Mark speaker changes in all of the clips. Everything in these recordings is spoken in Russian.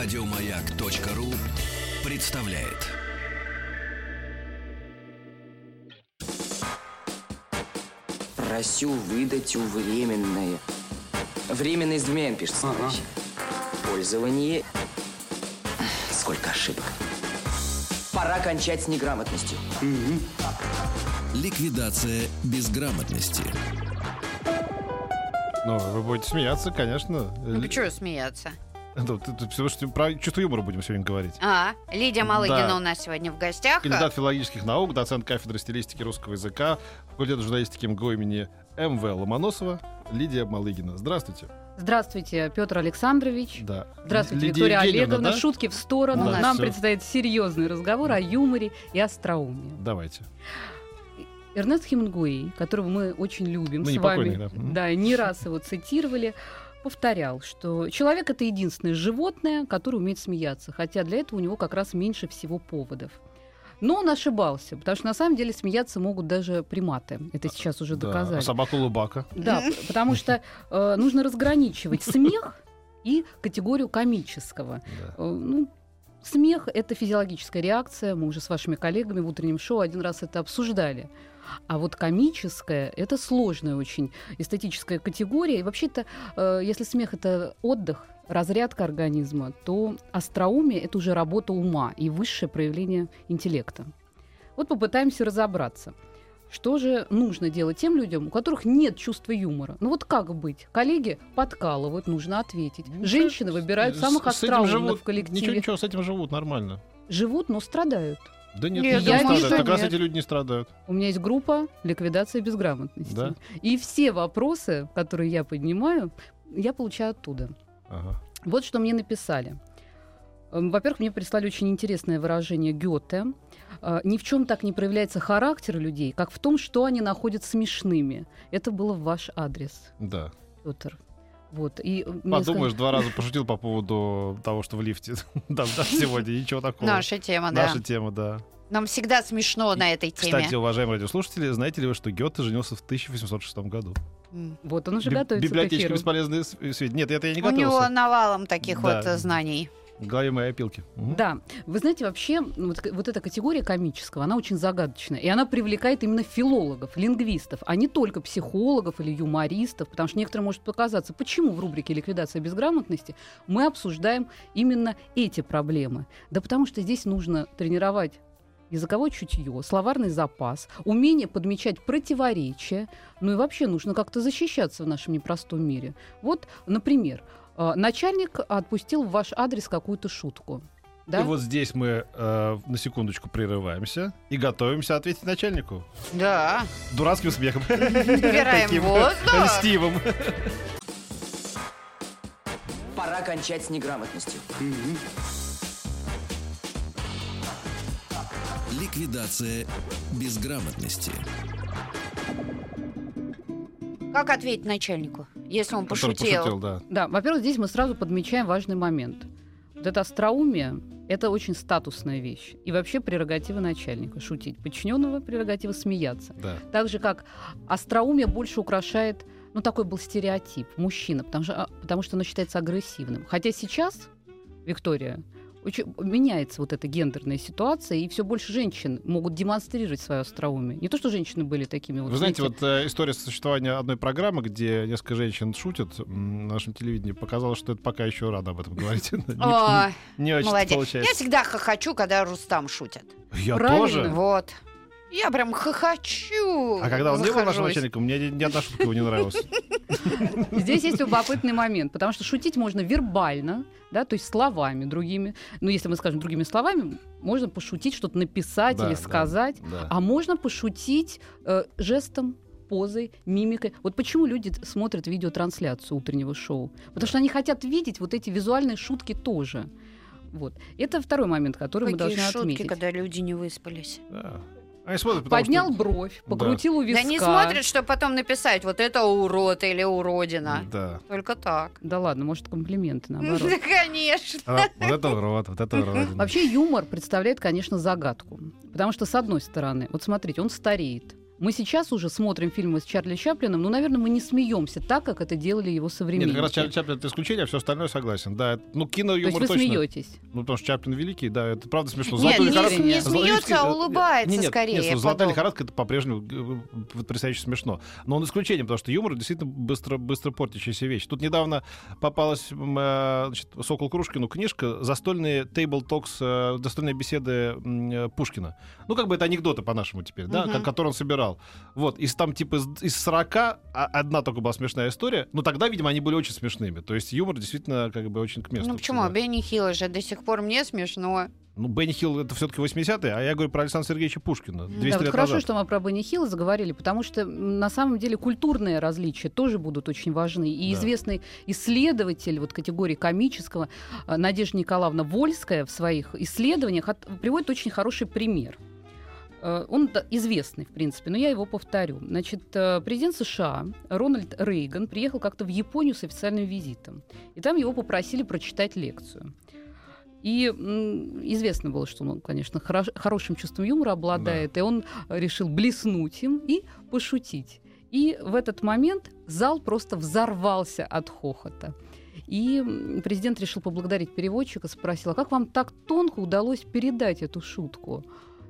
Speaker 1: Радиомаяк.ру представляет.
Speaker 2: Просю выдать у временное. Временное с двумя товарищи. Пользование... Сколько ошибок. Пора кончать с неграмотностью.
Speaker 1: Ликвидация безграмотности.
Speaker 3: Ну, вы будете смеяться, конечно.
Speaker 4: Ну, что смеяться?
Speaker 3: Потому что про чувство юмора будем сегодня говорить.
Speaker 4: А, Лидия Малыгина
Speaker 3: Да.
Speaker 4: у нас сегодня в гостях.
Speaker 3: Кандидат филологических наук, доцент кафедры стилистики русского языка, факультета журналистики МГУ имени М.В. Ломоносова, Лидия Малыгина. Здравствуйте.
Speaker 5: Здравствуйте, Петр Александрович.
Speaker 3: Да.
Speaker 5: Здравствуйте,
Speaker 3: Лидия
Speaker 5: Виктория
Speaker 3: Евгеньевна,
Speaker 5: Олеговна.
Speaker 3: да?
Speaker 5: Шутки в сторону.
Speaker 4: Ну да,
Speaker 5: Нам
Speaker 3: всё.
Speaker 5: предстоит серьезный разговор о юморе и остроумии.
Speaker 3: Давайте.
Speaker 5: Эрнест Хемингуэй, которого мы очень любим
Speaker 3: Ну,
Speaker 5: с
Speaker 3: не
Speaker 5: вами,
Speaker 3: покойный, да.
Speaker 5: Да, не раз его цитировали, повторял, что человек это единственное животное, которое умеет смеяться, хотя для этого у него как раз меньше всего поводов. Но он ошибался, потому что на самом деле смеяться могут даже приматы. Это сейчас уже
Speaker 3: Да.
Speaker 5: доказали.
Speaker 3: А собаку Лубака.
Speaker 5: Да, потому что э, нужно разграничивать смех и категорию комического.
Speaker 3: Да.
Speaker 5: Э, Ну, смех — это физиологическая реакция. Мы уже с вашими коллегами в утреннем шоу один раз это обсуждали. А вот комическое — это сложная очень эстетическая категория. И вообще-то, э, если смех — это отдых, разрядка организма, то остроумие — это уже работа ума и высшее проявление интеллекта. Вот попытаемся разобраться. Что же нужно делать тем людям, у которых нет чувства юмора? Ну вот как быть? Коллеги подкалывают, нужно ответить.
Speaker 3: Ну,
Speaker 5: Женщины выбирают самых остроумных
Speaker 3: живут.
Speaker 5: в коллективе.
Speaker 3: Ничего, ничего, с этим живут нормально.
Speaker 5: Живут, но страдают.
Speaker 3: Да нет,
Speaker 4: Нет,
Speaker 3: не
Speaker 5: я
Speaker 3: страдают.
Speaker 5: вижу,
Speaker 3: Как раз
Speaker 4: нет.
Speaker 3: эти люди не страдают.
Speaker 5: У меня есть группа ликвидация безграмотности.
Speaker 3: Да?
Speaker 5: И все вопросы, которые я поднимаю, я получаю оттуда.
Speaker 3: Ага.
Speaker 5: Вот что мне написали. Эм, Во-первых, мне прислали очень интересное выражение Гёте. Э, Ни в чем так не проявляется характер людей, как в том, что они находят смешными. Это было в ваш адрес,
Speaker 3: Да.
Speaker 5: Петр. Вот. И э,
Speaker 3: Подумаешь,
Speaker 5: сказали-
Speaker 3: два раза пошутил по поводу того, что в лифте. Да, да, сегодня ничего такого.
Speaker 4: Наша тема, да.
Speaker 3: Наша тема, да.
Speaker 4: Нам всегда смешно на этой теме.
Speaker 3: Кстати, уважаемые радиослушатели, знаете ли вы, что Гёте женился в 1806 году?
Speaker 5: Вот он уже
Speaker 3: Би-
Speaker 5: готовится к
Speaker 3: Библиотечка
Speaker 5: эфиру.
Speaker 3: бесполезные сведения. Нет, это я не
Speaker 4: У него
Speaker 3: готовился.
Speaker 4: навалом таких
Speaker 3: Да.
Speaker 4: вот э, знаний.
Speaker 3: Голове моей опилки. Мгм.
Speaker 5: Да, вы знаете, вообще ну, вот, вот эта категория комического, она очень загадочная, и она привлекает именно филологов, лингвистов, а не только психологов или юмористов, потому что некоторым может показаться, почему в рубрике «Ликвидация безграмотности» мы обсуждаем именно эти проблемы. Да потому что здесь нужно тренировать языковое чутье, словарный запас, умение подмечать противоречия, ну и вообще нужно как-то защищаться в нашем непростом мире. Вот, например, начальник отпустил в ваш адрес какую-то шутку. Да?
Speaker 3: И вот здесь мы э, на секундочку прерываемся и готовимся ответить начальнику.
Speaker 4: Да.
Speaker 3: Дурацким смехом.
Speaker 4: Набираем воздух.
Speaker 3: льстивым.
Speaker 2: Пора кончать с неграмотностью.
Speaker 1: Ликвидация безграмотности.
Speaker 4: Как ответить начальнику, если он пошутил?
Speaker 3: пошутил, да.
Speaker 5: Да, во-первых, здесь мы сразу подмечаем важный момент. Вот это остроумие — это очень статусная вещь. И вообще прерогатива начальника — шутить. Подчиненного прерогатива — смеяться.
Speaker 3: Да.
Speaker 5: Так же, как остроумие больше украшает, ну, такой был стереотип, мужчина, потому что, а, потому что оно считается агрессивным. Хотя сейчас, Виктория, меняется вот эта гендерная ситуация, и все больше женщин могут демонстрировать свое остроумие. Не то, что женщины были такими вот...
Speaker 3: Вы знаете,
Speaker 5: знаете,
Speaker 3: вот э, история существования одной программы, где несколько женщин шутят на нашем телевидении, показала, что это пока еще рано об этом говорить. Не- очень
Speaker 4: молодец. Я
Speaker 3: получается.
Speaker 4: всегда хохочу, когда Рустам шутит.
Speaker 3: Я
Speaker 5: Правильно.
Speaker 3: тоже.
Speaker 4: Вот. Я прям хохочу.
Speaker 3: А когда он не был нашим начальником, мне ни ни одна шутка его не нравилась.
Speaker 5: Здесь есть любопытный момент, потому что шутить можно вербально, да, то есть словами другими. Ну, если мы скажем другими словами, можно пошутить, что-то написать
Speaker 3: Да,
Speaker 5: или
Speaker 3: да,
Speaker 5: сказать.
Speaker 3: да.
Speaker 5: А можно пошутить э, жестом, позой, мимикой. Вот почему люди смотрят видеотрансляцию утреннего шоу? Потому что они хотят видеть вот эти визуальные шутки тоже. Вот. Это второй момент, который мы
Speaker 4: Какие
Speaker 5: должны
Speaker 4: шутки,
Speaker 5: отметить.
Speaker 4: когда люди не выспались.
Speaker 3: Да. Они смотрят, потому
Speaker 5: Поднял
Speaker 3: что-
Speaker 5: бровь,
Speaker 3: Да.
Speaker 5: покрутил у виска.
Speaker 4: Да не смотрят, что потом написать, вот это урод или уродина.
Speaker 3: Да.
Speaker 4: Только так.
Speaker 5: Да ладно, может, комплименты, наоборот.
Speaker 4: Да, конечно.
Speaker 3: А, Вот это урод, вот это урод.
Speaker 5: Вообще юмор представляет, конечно, загадку. Потому что, с одной стороны, вот смотрите, он стареет. Мы сейчас уже смотрим фильмы с Чарли Чаплином, но, наверное, мы не смеемся так, как это делали его
Speaker 3: Нет,
Speaker 5: современники.
Speaker 3: как раз Чарли Чаплин это исключение, а все остальное согласен. Да, ну кино
Speaker 5: То есть
Speaker 3: юмор
Speaker 5: вы
Speaker 3: точно.
Speaker 5: смеетесь.
Speaker 3: Ну, потому что Чаплин великий, да, это правда смешно.
Speaker 4: Нет,
Speaker 3: Золотой
Speaker 4: не-
Speaker 3: лихорадка-
Speaker 4: не смеется, а улыбается
Speaker 3: нет, нет,
Speaker 4: скорее
Speaker 3: Нет, золотая
Speaker 4: потом.
Speaker 3: лихорадка это по-прежнему э, потрясающе смешно. Но он исключение, потому что юмор действительно быстро, быстро портящаяся вещь. Тут недавно попалась э, значит, Сокол Крушкину книжка «Застольные тейбл токс», э, застольные беседы Пушкина. Ну, как бы это анекдоты по-нашему теперь, да,
Speaker 4: Мгм.
Speaker 3: ко- которые он собирал. Вот, из там типа из, из 40 а- одна только была смешная история. Но тогда, видимо, они были очень смешными. То есть юмор действительно как бы очень к месту.
Speaker 4: Ну почему?
Speaker 3: всегда.
Speaker 4: Бенни Хилл же до сих пор мне смешно.
Speaker 3: Ну, Бенни Хилл это все-таки 80-е, а я говорю про Александра Сергеевича Пушкина. 200
Speaker 5: Да, вот
Speaker 3: лет
Speaker 5: хорошо,
Speaker 3: назад.
Speaker 5: что мы про Бенни Хилла заговорили, потому что на самом деле культурные различия тоже будут очень важны. И
Speaker 3: Да.
Speaker 5: известный исследователь вот категории комического э, Надежда Николаевна Вольская в своих исследованиях от- приводит очень хороший пример. Э, Он да, известный, в принципе, но я его повторю. Значит, э, президент США Рональд Рейган приехал как-то в Японию с официальным визитом. И там его попросили прочитать лекцию. И известно было, что он, конечно, хорош- хорошим чувством юмора обладает, и он решил блеснуть им и пошутить. И в этот момент зал просто взорвался от хохота. И президент решил поблагодарить переводчика, спросил, а как вам так тонко удалось передать эту шутку?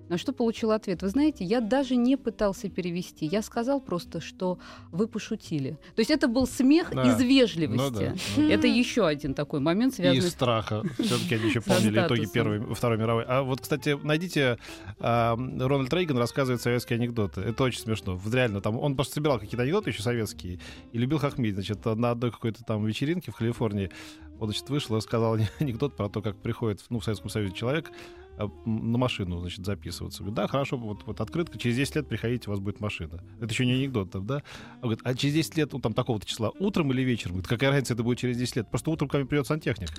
Speaker 5: На что получил ответ. Вы знаете, я даже не пытался перевести. Я сказал просто, что вы пошутили. То есть это был смех
Speaker 3: Да.
Speaker 5: из
Speaker 3: Ну
Speaker 5: вежливости.
Speaker 3: да. ну.
Speaker 5: Это еще один такой момент,
Speaker 3: И
Speaker 5: связанный
Speaker 3: из страха. Все-таки они еще помнили итоги. Первой, Второй мировой. А вот, кстати, найдите Рональд Рейган рассказывает советские анекдоты. Это очень смешно. Вот Реально, там он просто собирал какие-то анекдоты еще советские и любил хохмить. Значит, на одной какой-то там вечеринке в Калифорнии он, значит, вышел и сказал анекдот про то, как приходит ну, в Советском Союзе человек м, на машину, значит, записываться. Говорит, да, хорошо, вот, вот открытка, через 10 лет приходите, у вас будет машина. Это еще не анекдот, там, да? Он говорит, а через 10 лет, ну, там, такого-то числа, утром или вечером? Говорит, какая разница, это будет через 10 лет? Просто утром ко мне придет сантехник.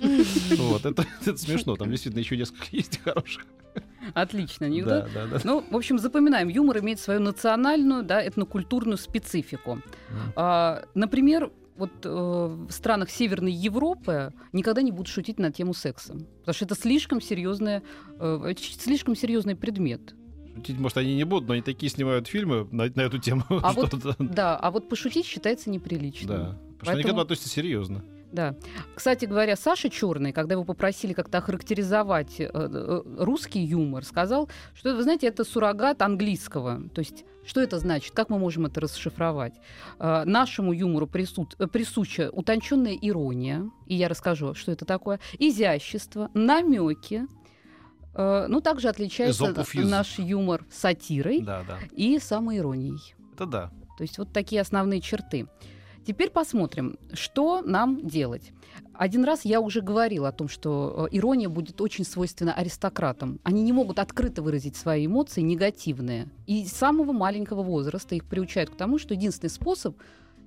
Speaker 3: Вот, это, это смешно. Там действительно еще несколько есть хороших.
Speaker 5: Отлично, анекдот.
Speaker 3: Да, да, да.
Speaker 5: Ну, в общем, запоминаем, юмор имеет свою национальную, да, этнокультурную специфику. А, например, вот э, в странах Северной Европы никогда не будут шутить на тему секса, потому что это слишком серьезная, э, слишком серьезный предмет.
Speaker 3: Шутить, может, они не будут, но они такие снимают фильмы на, на эту тему.
Speaker 5: А вот-. Да, а вот пошутить считается неприличным.
Speaker 3: Да. Потому что они к
Speaker 5: Поэтому-
Speaker 3: этому относятся серьезно.
Speaker 5: Да. Кстати говоря, Саша Черный, когда его попросили как-то охарактеризовать э, э, русский юмор, сказал, что, вы знаете, это суррогат английского. То есть, что это значит? Как мы можем это расшифровать? Э, нашему юмору присут- присуща утонченная ирония, и я расскажу, что это такое, изящество, намеки. Ну, также отличается наш юмор сатирой
Speaker 3: Да, да.
Speaker 5: и самоиронией.
Speaker 3: Это да.
Speaker 5: То есть вот такие основные черты. Теперь посмотрим, что нам делать. Один раз я уже говорила о том, что э, ирония будет очень свойственна аристократам. Они не могут открыто выразить свои эмоции негативные. И с самого маленького возраста их приучают к тому, что единственный способ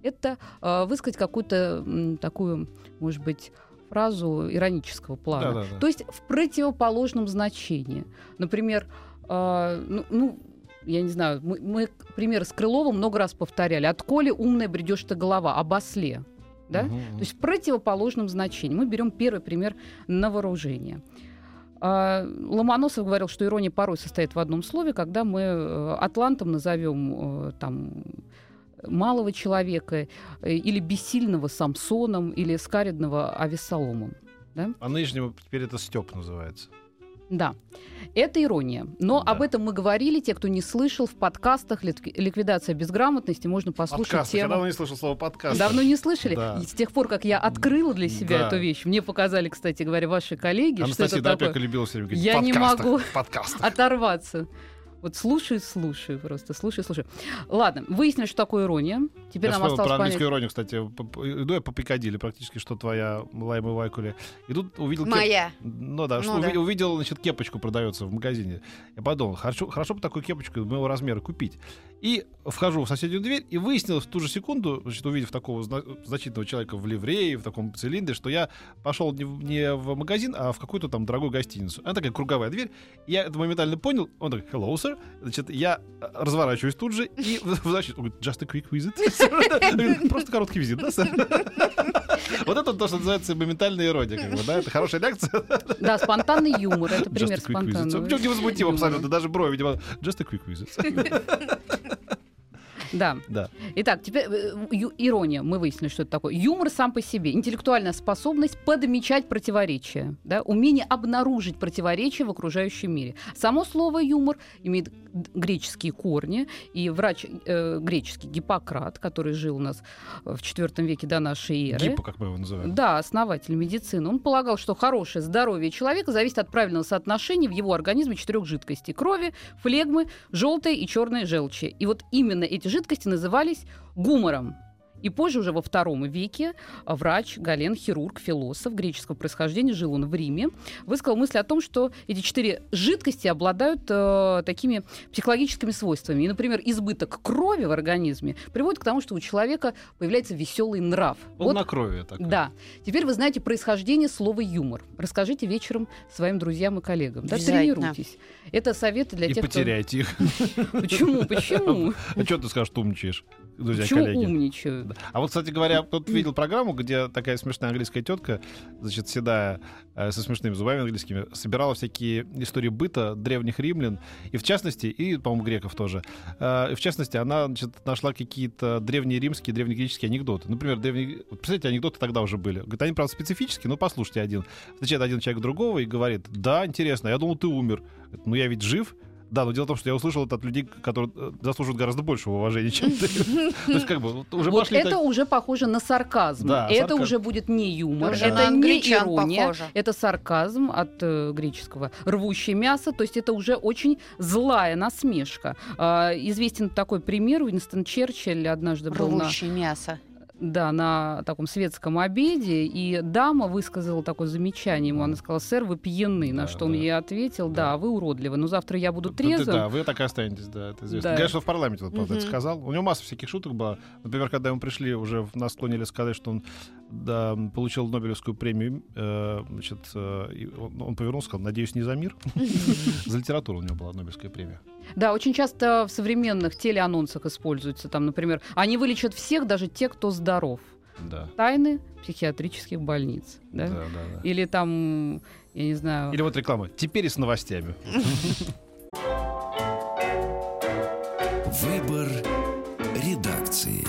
Speaker 5: это э, высказать какую-то м, такую, может быть, фразу иронического плана.
Speaker 3: Да, да, да.
Speaker 5: То есть в противоположном значении. Например, э, ну, ну, я не знаю, мы, мы пример с Крыловым много раз повторяли. От коли умная бредешь ты голова, об осле. Да?
Speaker 3: Мгм.
Speaker 5: То есть в противоположном значении. Мы берем первый пример на вооружение. А, Ломоносов говорил, что ирония порой состоит в одном слове, когда мы э, атлантом назовем э, там малого человека э, или бессильного Самсоном или скаридного Авессаломом.
Speaker 3: А нынешнему теперь это Степ называется.
Speaker 5: Да, это ирония. Но
Speaker 3: Да.
Speaker 5: об этом мы говорили. Те, кто не слышал, в подкастах «Лик- «Ликвидация безграмотности» можно послушать
Speaker 3: Подкаст. Я
Speaker 5: тему.
Speaker 3: давно не слышал слово подкаст.
Speaker 5: Давно не слышали?
Speaker 3: Да.
Speaker 5: И с тех пор, как я открыла для себя
Speaker 3: Да.
Speaker 5: эту вещь, мне показали, кстати говоря, ваши коллеги, что
Speaker 3: Анастасия
Speaker 5: это такое.
Speaker 3: Допека любила все время говорить
Speaker 5: Я не могу
Speaker 3: в подкастах.
Speaker 5: Оторваться. Вот слушай, слушай, просто слушай, слушай. Ладно, выяснили, что такое ирония. Теперь
Speaker 3: я
Speaker 5: нам осталось
Speaker 3: про
Speaker 5: понять.
Speaker 3: английскую иронию, кстати. Иду я по Пикадилли, практически, что твоя Лайма Вайкули. И тут увидел... кеп-
Speaker 4: Моя.
Speaker 3: Ну да, что
Speaker 4: Ну да.
Speaker 3: уви- увидел, значит, кепочку продается в магазине. Я подумал, хорошо, хорошо бы такую кепочку моего размера купить. И вхожу в соседнюю дверь, и выяснилось в ту же секунду, значит, увидев такого зна- значительного человека в ливрее, в таком цилиндре, что я пошел не в, не в магазин, а в какую-то там дорогую гостиницу. Она такая круговая дверь. Я это моментально понял. Он такой, hello, sir. Значит, я э, разворачиваюсь тут же и значит, он говорит, just a quick visit. Просто короткий визит, да, сэр? Вот это то, что называется моментальная ирония, как бы, да? Это хорошая реакция.
Speaker 5: Да, спонтанный юмор. Это пример спонтанного
Speaker 3: Причем невозмутимо абсолютно, даже брови, видимо, just a quick visit.
Speaker 5: Да.
Speaker 3: Да.
Speaker 5: Итак, теперь э, ирония. Мы выяснили, что это такое. Юмор сам по себе. Интеллектуальная способность подмечать противоречия. Да? Умение обнаружить противоречия в окружающем мире. Само слово юмор имеет греческие корни. И врач э, греческий Гиппократ, который жил у нас в IV веке до нашей эры.
Speaker 3: Гиппо, как мы его называем.
Speaker 5: Да, основатель медицины. Он полагал, что хорошее здоровье человека зависит от правильного соотношения в его организме четырех жидкостей: крови, флегмы, желтой и черной желчи. И вот именно эти жидкости назывались гумором. И позже, уже во втором веке, а, врач, Гален, хирург, философ греческого происхождения, жил он в Риме, высказал мысль о том, что эти четыре жидкости обладают э, такими психологическими свойствами. И, например, избыток крови в организме приводит к тому, что у человека появляется веселый нрав. Вот
Speaker 3: Полнокровие такое.
Speaker 5: да. Теперь вы знаете происхождение слова юмор. Расскажите вечером своим друзьям и коллегам. Да, тренируйтесь. Это советы для
Speaker 3: И
Speaker 5: тех,
Speaker 3: потеряйте их.
Speaker 5: кто... Почему? Почему?
Speaker 3: А что ты скажешь, ты умничаешь, друзья,
Speaker 5: Почему
Speaker 3: коллеги?
Speaker 5: умничаю?
Speaker 3: А вот, кстати говоря, тут видел программу, где такая смешная английская тетка, значит, седая, э, со смешными зубами английскими, собирала всякие истории быта древних римлян, и в частности, и, по-моему, греков тоже. Э, И в частности, она, значит, нашла какие-то древние римские, древнегреческие анекдоты. Например, древние... вот Представляете, анекдоты тогда уже были. Говорит, они, правда, специфические, но послушайте один. Встречает один человек другого и говорит, да, интересно, я думал, ты умер. Говорит, ну, я ведь жив. Да, но дело в том, что я услышал это от людей, которые э, заслуживают гораздо большего уважения, чем ты. То есть, как бы, уже
Speaker 5: Вот
Speaker 3: пошли
Speaker 5: это
Speaker 3: так-
Speaker 5: уже похоже на сарказм.
Speaker 3: Да,
Speaker 5: это
Speaker 3: сарказм.
Speaker 5: уже будет не юмор, это не ирония,
Speaker 4: похоже.
Speaker 5: это сарказм от э, греческого рвущее мясо, то есть это уже очень злая насмешка. А, известен такой пример, Уинстон Черчилль однажды был на
Speaker 4: Рвущее мясо.
Speaker 5: Да, на таком светском обеде, и дама высказала такое замечание ему. Она сказала, сэр, вы пьяны. На
Speaker 3: Да,
Speaker 5: что он
Speaker 3: да.
Speaker 5: ей ответил, да,
Speaker 3: Да.
Speaker 5: вы уродливы, но завтра я буду
Speaker 3: Да, да,
Speaker 5: трезвым.
Speaker 3: Да, вы так и останетесь, да, это известно.
Speaker 5: Да.
Speaker 3: Что в парламенте он, правда, это
Speaker 4: Мгм.
Speaker 3: сказал. У него масса всяких шуток была. Например, когда ему пришли, уже нас склонили сказать, что он да, получил Нобелевскую премию, э, значит, э, он, он повернулся, сказал, надеюсь, не за мир. За литературу у него была Нобелевская премия.
Speaker 5: Да, очень часто в современных телеанонсах используется. Там, например, они вылечат всех, даже те, кто здоров.
Speaker 3: Да.
Speaker 5: Тайны психиатрических больниц. Да?
Speaker 3: Да, да, да.
Speaker 5: Или там, я не знаю...
Speaker 3: Или вот реклама. Теперь и с новостями.
Speaker 1: Выбор редакции.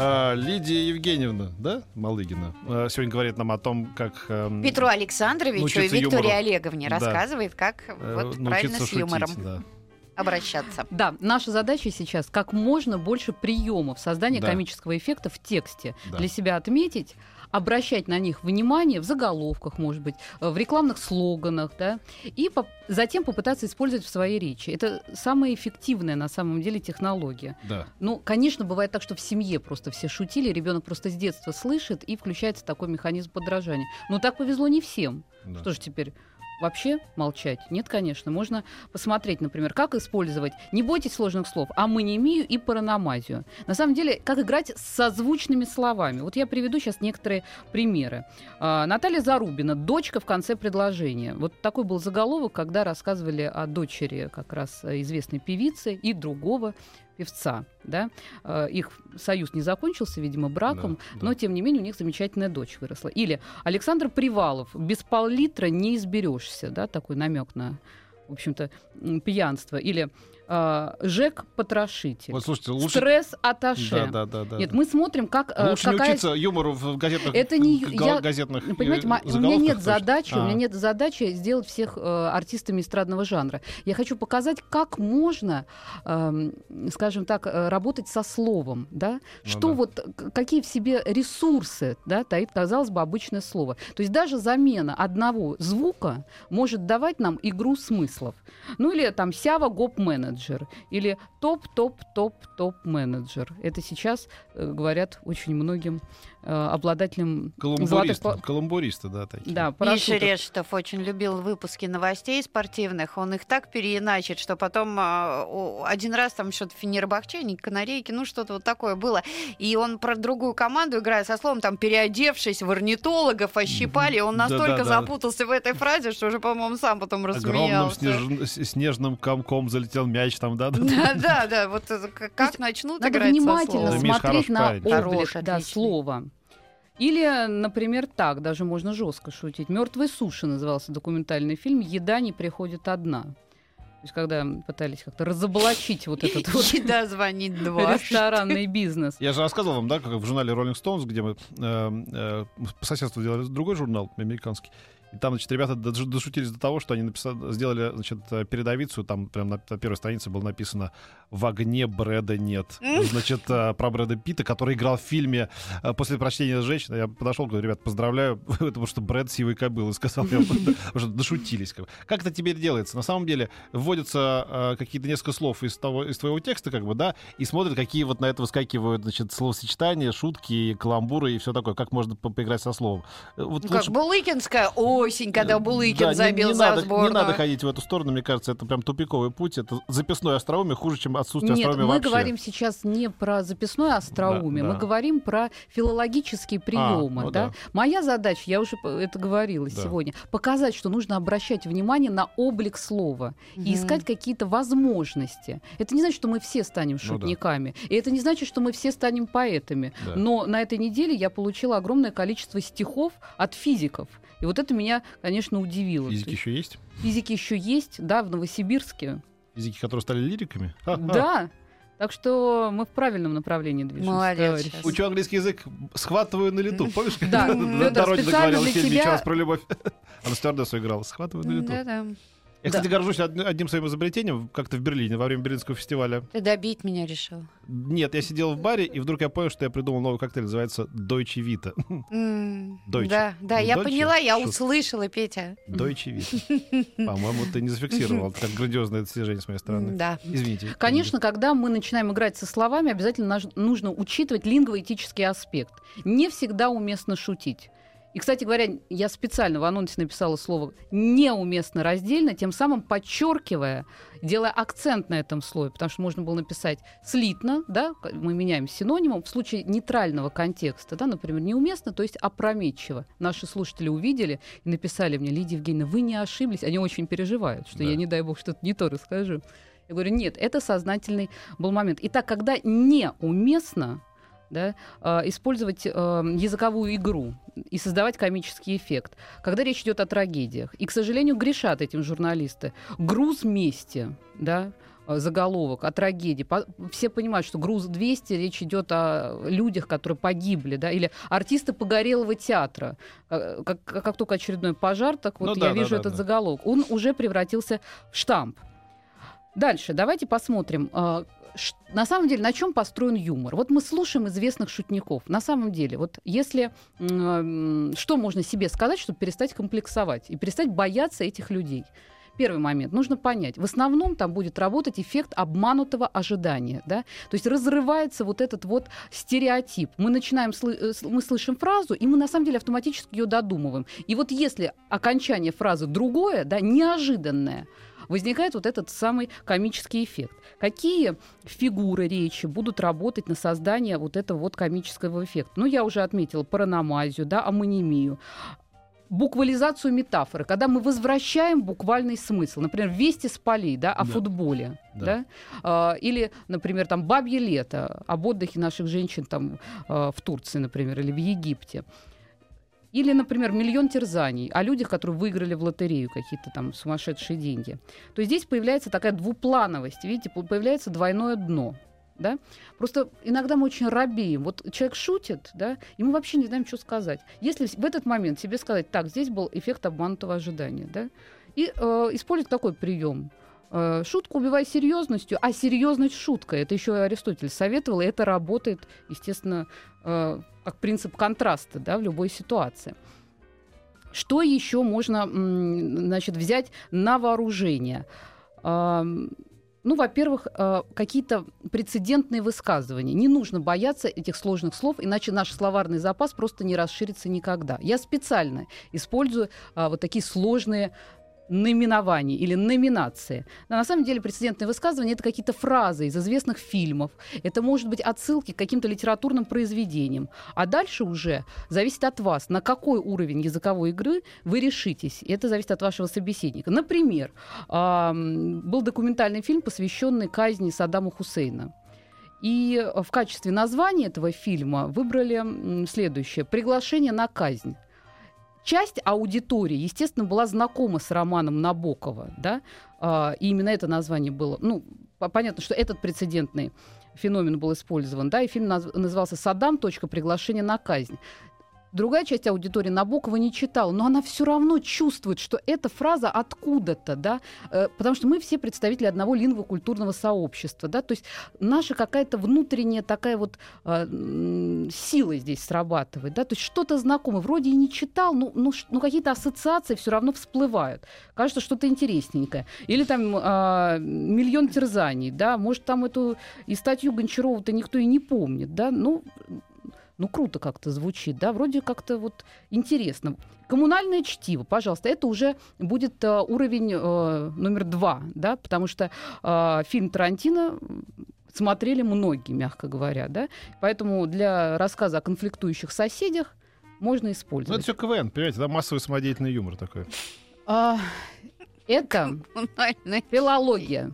Speaker 3: А, Лидия Евгеньевна, да, Малыгина, э, сегодня говорит нам о том, как... эм,
Speaker 4: Петру Александровичу и Виктории
Speaker 3: юмору.
Speaker 4: Олеговне
Speaker 3: Да.
Speaker 4: рассказывает, как
Speaker 3: э,
Speaker 4: вот правильно с
Speaker 3: шутить,
Speaker 4: юмором
Speaker 3: да.
Speaker 4: обращаться.
Speaker 5: Да, наша задача сейчас как можно больше приемов создания
Speaker 3: Да.
Speaker 5: комического эффекта в тексте
Speaker 3: Да.
Speaker 5: для себя отметить, обращать на них внимание в заголовках, может быть, э, в рекламных слоганах, да, и поп- затем попытаться использовать в своей речи. Это самая эффективная на самом деле технология.
Speaker 3: Да.
Speaker 5: Ну, конечно, бывает так, что в семье просто все шутили, ребенок просто с детства слышит, и включается такой механизм подражания. Но так повезло не всем.
Speaker 3: да.
Speaker 5: Что же теперь? Вообще молчать? Нет, конечно. Можно посмотреть, например, как использовать, не бойтесь сложных слов, амонимию и параномазию. На самом деле, как играть с созвучными словами. Вот я приведу сейчас некоторые примеры. А, Наталья Зарубина, дочка в конце предложения. Вот такой был заголовок, когда рассказывали о дочери как раз известной певицы и другого певца. Да? А, Их союз не закончился, видимо, браком,
Speaker 3: Да, да.
Speaker 5: но тем не менее у них замечательная дочь выросла. Или Александр Привалов, без пол-литра не изберешься, да, такой намек на, в общем-то, пьянство. Или а, Жек Потрошитель.
Speaker 3: Вот слушайте, лучше...
Speaker 5: Стресс аташе.
Speaker 3: Да, да, да, да.
Speaker 5: Нет, мы смотрим, как э,
Speaker 3: Лучше не
Speaker 5: какая
Speaker 3: учиться юмору в газетных,
Speaker 5: Это не я-
Speaker 3: газетных э,
Speaker 5: Понимаете, ма- у меня нет
Speaker 3: точно.
Speaker 5: задачи, у
Speaker 3: А.
Speaker 5: меня нет задачи сделать всех э, артистами эстрадного жанра. Я хочу показать, как можно, эм, скажем так, э, работать со словом, да,
Speaker 3: Ну
Speaker 5: что
Speaker 3: да.
Speaker 5: вот какие в себе ресурсы, да, таит, казалось бы, обычное слово. То есть даже замена одного звука может давать нам игру смыслов. Ну или там Сява гоп-менеджер, или топ-топ-топ-топ-менеджер. Это сейчас э, говорят очень многим э, обладателям золотых
Speaker 3: каламбуристы, да, такие.
Speaker 5: Да,
Speaker 4: Миша. Решетов очень любил выпуски новостей спортивных. Он их так переиначит, что потом а, один раз там что-то Фенербахче, не канарейки, ну что-то вот такое было. И он про другую команду играет со словом там переодевшись в орнитологов, ощипали. Он настолько
Speaker 3: Да-да-да.
Speaker 4: запутался в этой фразе, что уже, по-моему, сам потом
Speaker 3: Огромным
Speaker 4: рассмеялся.
Speaker 3: снеж- с- снежным комком залетел мяч там, да? да.
Speaker 4: Да, да, да. Вот это как, начнут
Speaker 5: Надо
Speaker 4: играть со
Speaker 5: внимательно смотреть на облик да, слова. Или, например, так, даже можно жестко шутить. Мертвые суши назывался документальный фильм Еда не приходит одна. То есть, когда пытались как-то разоблачить вот этот вот
Speaker 4: Еда звонит два.
Speaker 5: ресторанный бизнес.
Speaker 3: Я же рассказывал вам, да, как в журнале Rolling Stones, где мы э, э, по соседству делали другой журнал американский. И там, значит, ребята дошутились до того, что они написали, сделали, значит, передовицу, там прям на, на первой странице было написано «В огне Брэда нет». Значит, э, про Брэда Питта, который играл в фильме э, «После прочтения женщины». Я подошел, говорю, ребят, поздравляю, потому что Брэд сивый кобыл, и сказал, я, что дошутились. Как, это теперь делается? На самом деле вводятся э, какие-то несколько слов из, того, из твоего текста, как бы, да, и смотрят, какие вот на это выскакивают, значит, словосочетания, шутки, каламбуры и все такое, как можно по- поиграть со словом. Вот
Speaker 4: Ну, Как Булыкинская осень, когда Булыкин
Speaker 3: да, не-
Speaker 4: забил
Speaker 3: не,
Speaker 4: за
Speaker 3: надо,
Speaker 4: сборную.
Speaker 3: Не надо ходить в эту сторону, мне кажется, это прям тупиковый путь. Это записное остроумие хуже, чем отсутствие
Speaker 5: Нет,
Speaker 3: остроумия
Speaker 5: мы
Speaker 3: вообще.
Speaker 5: говорим сейчас не про записное остроумие,
Speaker 3: Да,
Speaker 5: мы
Speaker 3: да.
Speaker 5: говорим про филологические приемы.
Speaker 3: ну
Speaker 5: да?
Speaker 3: да.
Speaker 5: Моя задача, я уже это говорила
Speaker 3: Да.
Speaker 5: сегодня, показать, что нужно обращать внимание на облик слова и
Speaker 4: Мгм.
Speaker 5: искать какие-то возможности. Это не значит, что мы все станем
Speaker 3: Ну да.
Speaker 5: шутниками, и это не значит, что мы все станем поэтами.
Speaker 3: Да.
Speaker 5: Но на этой неделе я получила огромное количество стихов от физиков. И вот это меня, конечно, удивило.
Speaker 3: Физики еще есть?
Speaker 5: Физики еще есть, да, в Новосибирске.
Speaker 3: Физики, которые стали лириками? Ха-ха.
Speaker 5: Да. Так что мы в правильном направлении движемся.
Speaker 4: Молодец.
Speaker 3: Учу английский язык, схватываю на лету. Помнишь, как
Speaker 5: Да,
Speaker 3: на
Speaker 5: Фёдор,
Speaker 3: дороге
Speaker 5: специально
Speaker 3: заговорила в фильме
Speaker 5: тебя-
Speaker 3: «Еще раз про любовь». Она стюардессу играла. Схватываю на лету.
Speaker 4: Да-да.
Speaker 3: Я, кстати, горжусь од- одним своим изобретением как-то в Берлине во время Берлинского фестиваля.
Speaker 4: Ты добить меня решил.
Speaker 3: Нет, я сидел в баре, и вдруг я понял, что я придумал новый коктейль, называется Deutsche Vita.
Speaker 4: М,
Speaker 3: Deutsche.
Speaker 4: Да, да, я
Speaker 3: Deutsche?
Speaker 4: поняла, я
Speaker 3: Шут.
Speaker 4: услышала, Петя.
Speaker 3: Deutsche Vita. По-моему, ты не зафиксировал. Это как грандиозное достижение с моей стороны.
Speaker 4: Да.
Speaker 3: Извините.
Speaker 5: Конечно, когда мы начинаем играть со словами, обязательно нужно учитывать лингвоэтический аспект. Не всегда уместно шутить. И, кстати говоря, я специально в анонсе написала слово неуместно раздельно, тем самым подчеркивая, делая акцент на этом слое, потому что можно было написать слитно, да, мы меняем синонимом, в случае нейтрального контекста, да, например, неуместно, то есть опрометчиво. Наши слушатели увидели и написали мне, Лидия Евгеньевна, вы не ошиблись, они очень переживают, что
Speaker 3: Да.
Speaker 5: я, не дай бог, что-то не то расскажу. Я говорю, нет, это сознательный был момент. Итак, когда неуместно да, э, использовать э, языковую игру и создавать комический эффект, когда речь идет о трагедиях. И, к сожалению, грешат этим журналисты. Груз мести, да, э, заголовок о трагедии. Все понимают, что груз 200, речь идет о людях, которые погибли, да, или артисты погорелого театра. Как, как только очередной пожар, так вот
Speaker 3: Ну
Speaker 5: я
Speaker 3: да,
Speaker 5: вижу
Speaker 3: да,
Speaker 5: этот
Speaker 3: да.
Speaker 5: заголовок. Он уже превратился в штамп. Дальше, давайте посмотрим. На самом деле, на чем построен юмор? Вот мы слушаем известных шутников. На самом деле, вот если что можно себе сказать, чтобы перестать комплексовать и перестать бояться этих людей? Первый момент. Нужно понять. В основном там будет работать эффект обманутого ожидания. Да? То есть разрывается вот этот вот стереотип. Мы начинаем, э, мы слышим фразу, и мы на самом деле автоматически ее додумываем. И вот если окончание фразы другое, да, неожиданное, возникает вот этот самый комический эффект. Какие фигуры речи будут работать на создание вот этого вот комического эффекта? Ну, я уже отметила параномазию, да, амонимию буквализацию метафоры, когда мы возвращаем буквальный смысл. Например, «Вести с полей», да, о
Speaker 3: Да.
Speaker 5: футболе.
Speaker 3: Да.
Speaker 5: Да. А, или, например, там «Бабье лето», об отдыхе наших женщин там, а, в Турции, например, или в Египте. Или, например, «Миллион терзаний» о людях, которые выиграли в лотерею какие-то там сумасшедшие деньги. То здесь появляется такая двуплановость, видите, по- появляется двойное дно. Да? Просто иногда мы очень робеем. Вот человек шутит, да, и мы вообще не знаем, что сказать. Если в этот момент себе сказать, так, здесь был эффект обманутого ожидания, да, и э, использовать такой прием. Э, шутку убивай серьезностью, а серьезность шуткой. Это еще Аристотель советовал, и это работает, естественно, э, как принцип контраста да, в любой ситуации. Что еще можно значит, взять на вооружение? Ну, во-первых, э, какие-то прецедентные высказывания. Не нужно бояться этих сложных слов, иначе наш словарный запас просто не расширится никогда. Я специально использую а, вот такие сложные наименования или номинации. Но на самом деле прецедентные высказывания это какие-то фразы из известных фильмов. Это может быть отсылки к каким-то литературным произведениям. А дальше уже зависит от вас, на какой уровень языковой игры вы решитесь. Это зависит от вашего собеседника. Например, был документальный фильм, посвященный казни Саддама Хусейна. И в качестве названия этого фильма выбрали следующее «Приглашение на казнь». Часть аудитории, естественно, была знакома с романом Набокова, да, а, и именно это название было, ну, по- понятно, что этот прецедентный феномен был использован, да, и фильм наз- назывался «Саддам. Точка приглашения на казнь». Другая часть аудитории Набокова не читала, но она все равно чувствует, что эта фраза откуда-то, да, э, потому что мы все представители одного лингвокультурного сообщества, да, то есть наша какая-то внутренняя такая вот э, сила здесь срабатывает, да, то есть что-то знакомое, вроде и не читал, но, ш- ну, какие-то ассоциации все равно всплывают, кажется что-то интересненькое, или там а, миллион терзаний, да, может там эту и статью Гончарова-то никто и не помнит, да, ну, ну, круто как-то звучит, да, вроде как-то вот интересно. Коммунальное чтиво, пожалуйста, это уже будет э, уровень э, номер два, да, потому что э, фильм Тарантино смотрели многие, мягко говоря, да, поэтому для рассказа о конфликтующих соседях можно
Speaker 3: Ну,
Speaker 5: использовать.
Speaker 3: это все КВН, понимаете, да, массовый самодеятельный юмор такой.
Speaker 5: А, это филология.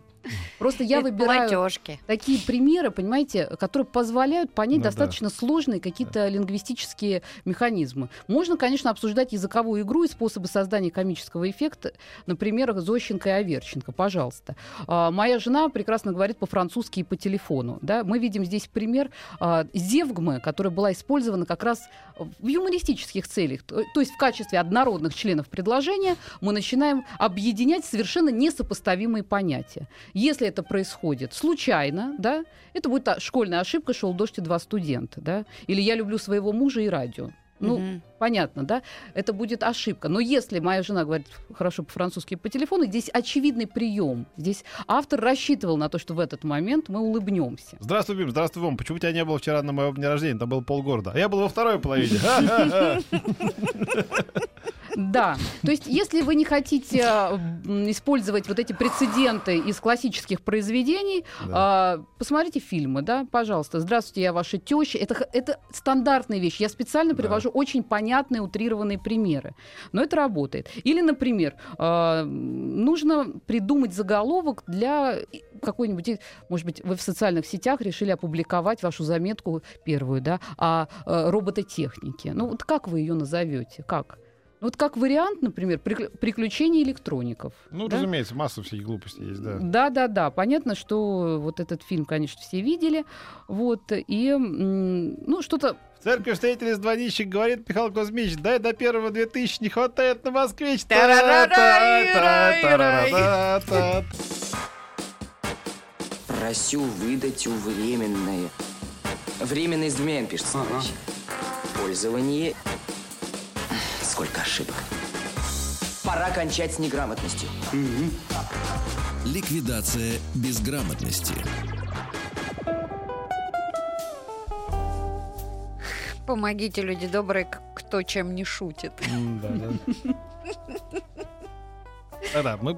Speaker 5: Просто я
Speaker 4: Это
Speaker 5: выбираю
Speaker 4: платежки.
Speaker 5: такие примеры, понимаете, которые позволяют понять
Speaker 3: Ну да.
Speaker 5: достаточно сложные какие-то лингвистические механизмы. Можно, конечно, обсуждать языковую игру и способы создания комического эффекта на примерах Зощенко и Аверченко. Пожалуйста. А, моя жена прекрасно говорит по-французски и по телефону. Да? Мы видим здесь пример а, зевгмы, которая была использована как раз в юмористических целях. То, то есть в качестве однородных членов предложения мы начинаем объединять совершенно несопоставимые понятия. Если это происходит случайно, да, это будет та- школьная ошибка, шел дождь и два студента, да, или я люблю своего мужа и радио. Ну,
Speaker 4: Мгм.
Speaker 5: понятно, да, это будет ошибка. Но если моя жена говорит хорошо по-французски по телефону, здесь очевидный прием. Здесь автор рассчитывал на то, что в этот момент мы улыбнемся.
Speaker 3: Здравствуй, Бим, здравствуй, Вом. Почему тебя не было вчера на моем дне рождения? Там было полгорода. А я был во второй половине.
Speaker 5: Да, то есть если вы не хотите м, использовать вот эти прецеденты из классических произведений, а, посмотрите фильмы, да, пожалуйста. Здравствуйте, я ваша теща. Это, это стандартная вещь. Я специально
Speaker 3: Да.
Speaker 5: привожу очень понятные, утрированные примеры. Но это работает. Или, например, а, нужно придумать заголовок для какой-нибудь, может быть, вы в социальных сетях решили опубликовать вашу заметку первую, да, о э, робототехнике. Ну вот как вы ее назовете? Как? Вот как вариант, например, приключения электроников.
Speaker 3: Ну,
Speaker 5: да?
Speaker 3: разумеется, масса всяких глупостей есть, да.
Speaker 5: Да, да, да. Понятно, что вот этот фильм, конечно, все видели. Вот, и, ну, что-то...
Speaker 3: В церкви встретились два нищих, говорит Михаил Кузьмич, дай до первого 2000 не хватает на москвич.
Speaker 2: Просю выдать у временное. Временное с двумя пишется. Пользование Сколько ошибок. Пора кончать с неграмотностью.
Speaker 1: Ликвидация безграмотности.
Speaker 4: Помогите, люди добрые, кто чем не шутит.
Speaker 3: М, да, да. Да-да, мы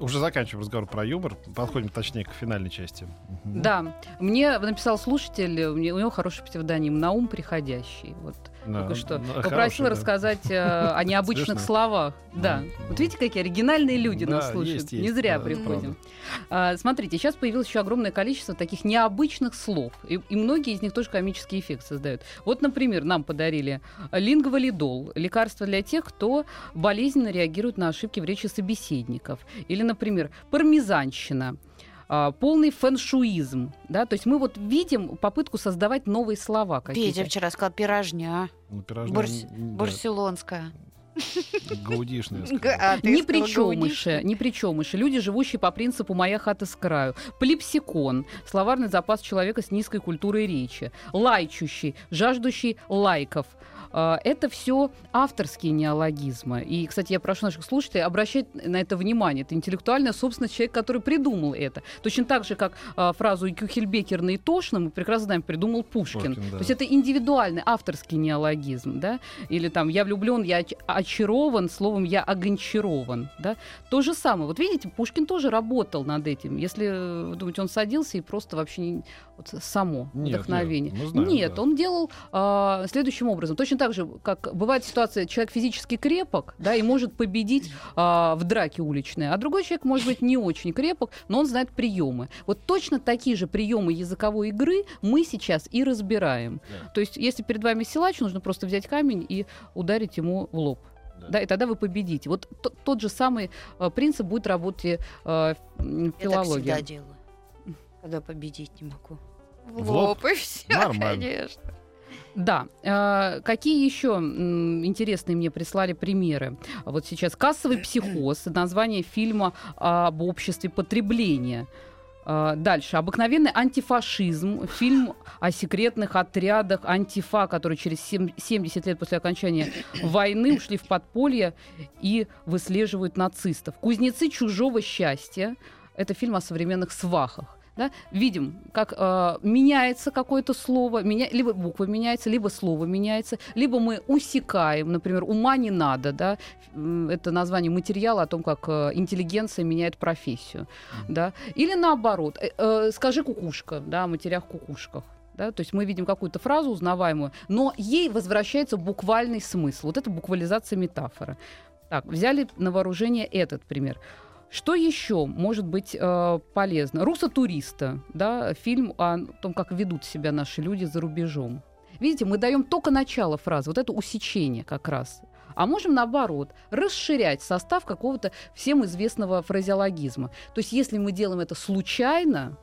Speaker 3: уже заканчиваем разговор про юмор, подходим точнее к финальной части.
Speaker 5: Да, мне написал слушатель, у него у него хороший псевдоним Наум приходящий. Вот
Speaker 3: Да,
Speaker 5: только что
Speaker 3: ну,
Speaker 5: попросил
Speaker 3: хороший, да.
Speaker 5: рассказать э, о необычных
Speaker 3: Смешно.
Speaker 5: словах. Да,
Speaker 3: Мгм.
Speaker 5: вот видите, какие оригинальные люди нас
Speaker 3: Да,
Speaker 5: слушают.
Speaker 3: есть,
Speaker 5: Не
Speaker 3: есть,
Speaker 5: зря
Speaker 3: да,
Speaker 5: приходим. А, смотрите, сейчас появилось еще огромное количество таких необычных слов, и, и многие из них тоже комический эффект создают. Вот, например, нам подарили лингвалидол, лекарство для тех, кто болезненно реагирует на ошибки в речи собеседников. Или, например, пармезанщина. А, полный фэншуизм, да, то есть мы вот видим попытку создавать новые слова какие-то.
Speaker 4: Петя вчера сказал пирожня.
Speaker 3: Ну, пирожное,
Speaker 4: Барс-
Speaker 3: м, да,
Speaker 4: Барселонская.
Speaker 3: гаудишное, я
Speaker 4: Г-
Speaker 3: сказал.
Speaker 4: а сказала
Speaker 5: причемыши, не причемыши. Люди, живущие по принципу «моя хата с краю». Плипсикон. Словарный запас человека с низкой культурой речи. Лайчущий, жаждущий лайков. А, Это все авторские неологизмы. И, кстати, я прошу наших слушателей обращать на это внимание. Это интеллектуальная собственность человека, который придумал это. Точно так же, как а, фразу «Кюхельбекер и тошно» мы прекрасно знаем, придумал Пушкин.
Speaker 3: Пушкин, да.
Speaker 5: То есть это индивидуальный авторский неологизм. Да? Или там «я влюблен, я оч- очарован», словом «я огончарован». Да? То же самое. Вот видите, Пушкин тоже работал над этим. Если э, вы думаете, он садился и просто вообще не- вот само
Speaker 3: Нет,
Speaker 5: вдохновение.
Speaker 3: нет, знаем,
Speaker 5: Нет,
Speaker 3: да.
Speaker 5: он делал а, следующим образом. Точно так же, как бывает ситуация, человек физически крепок, да, и может победить а, в драке уличной, а другой человек может быть не очень крепок, но он знает приемы. Вот точно такие же приемы языковой игры мы сейчас и разбираем.
Speaker 3: Да.
Speaker 5: То есть, если перед вами силач, нужно просто взять камень и ударить ему в лоб. Да. да, и тогда вы победите. Вот т- тот же самый э, принцип будет в работе э, филологии. Я так всегда
Speaker 4: делаю, когда победить не могу.
Speaker 3: В лоб, и все, Нормально. конечно.
Speaker 5: Да. Э, какие еще интересные мне прислали примеры? Вот сейчас «Кассовый психоз», название фильма об обществе потребления. Э, дальше. Обыкновенный антифашизм. Фильм о секретных отрядах антифа, которые через 70 лет после окончания войны ушли в подполье и выслеживают нацистов. «Кузнецы чужого счастья». Это фильм о современных свахах да, видим, как э, меняется какое-то слово, меня, либо буква меняется, либо слово меняется, либо мы усекаем, например, ума не надо, да, это название материала о том, как э, интеллигенция меняет профессию, mm-hmm. да, или наоборот, э, э, скажи кукушка, да, о матерях-кукушках. Да, то есть мы видим какую-то фразу узнаваемую, но ей возвращается буквальный смысл. Вот это буквализация метафоры. Так, взяли на вооружение этот пример. Что еще может быть э, полезно? Руса туриста, да, фильм о том, как ведут себя наши люди за рубежом. Видите, мы даем только начало фразы, вот это усечение как раз. А можем, наоборот, расширять состав какого-то всем известного фразеологизма. То есть, если мы делаем это случайно,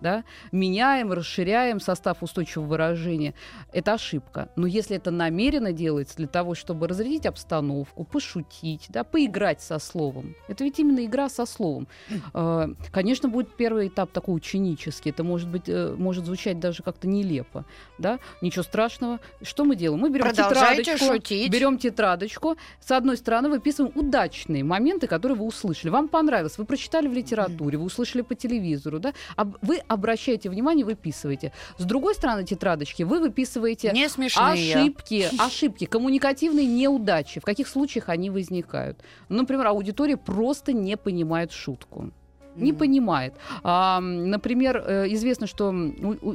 Speaker 5: да, меняем, расширяем состав устойчивого выражения, это ошибка. Но если это намеренно делается для того, чтобы разрядить обстановку, пошутить, да, поиграть со словом, это ведь именно игра со словом. Э, конечно, будет первый этап такой ученический, это может быть, э, может звучать даже как-то нелепо, да, ничего страшного. Что мы делаем? Мы берем тетрадочку, шутить. берем тетрадочку, с одной стороны выписываем удачные моменты, которые вы услышали. Вам понравилось, вы прочитали в литературе, вы услышали по телевизору, да, а вы обращаете внимание, выписываете. С другой стороны тетрадочки вы выписываете
Speaker 4: не
Speaker 5: ошибки, ошибки, коммуникативные неудачи. В каких случаях они возникают? Например, аудитория просто не понимает шутку не понимает. А, например, э, известно, что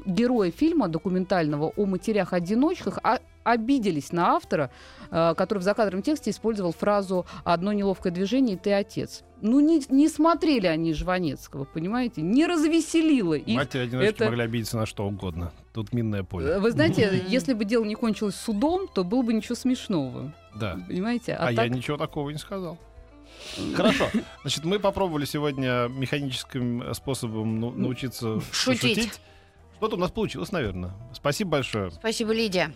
Speaker 5: герои фильма документального о матерях-одиночках а, обиделись на автора, э, который в закадровом тексте использовал фразу «одно неловкое движение, и ты отец» ну не, не смотрели они Жванецкого, понимаете? Не развеселило их.
Speaker 3: Матери-одиночки это... могли обидеться на что угодно. Тут минное поле.
Speaker 5: Вы знаете, если бы дело не кончилось судом, то было бы ничего смешного.
Speaker 3: Да.
Speaker 5: Понимаете?
Speaker 3: А, а так... я ничего такого не сказал. Хорошо. Значит, мы попробовали сегодня механическим способом ну, научиться шутить. шутить. Что-то у нас получилось, наверное. Спасибо большое.
Speaker 4: Спасибо, Лидия.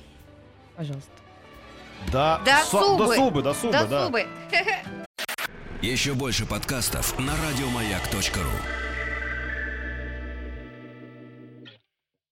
Speaker 5: Пожалуйста.
Speaker 3: Да,
Speaker 4: до
Speaker 3: со-
Speaker 4: субы.
Speaker 3: До субы, до субы,
Speaker 4: до
Speaker 3: да.
Speaker 4: Субы.
Speaker 1: Еще больше подкастов на радиомаяк.ру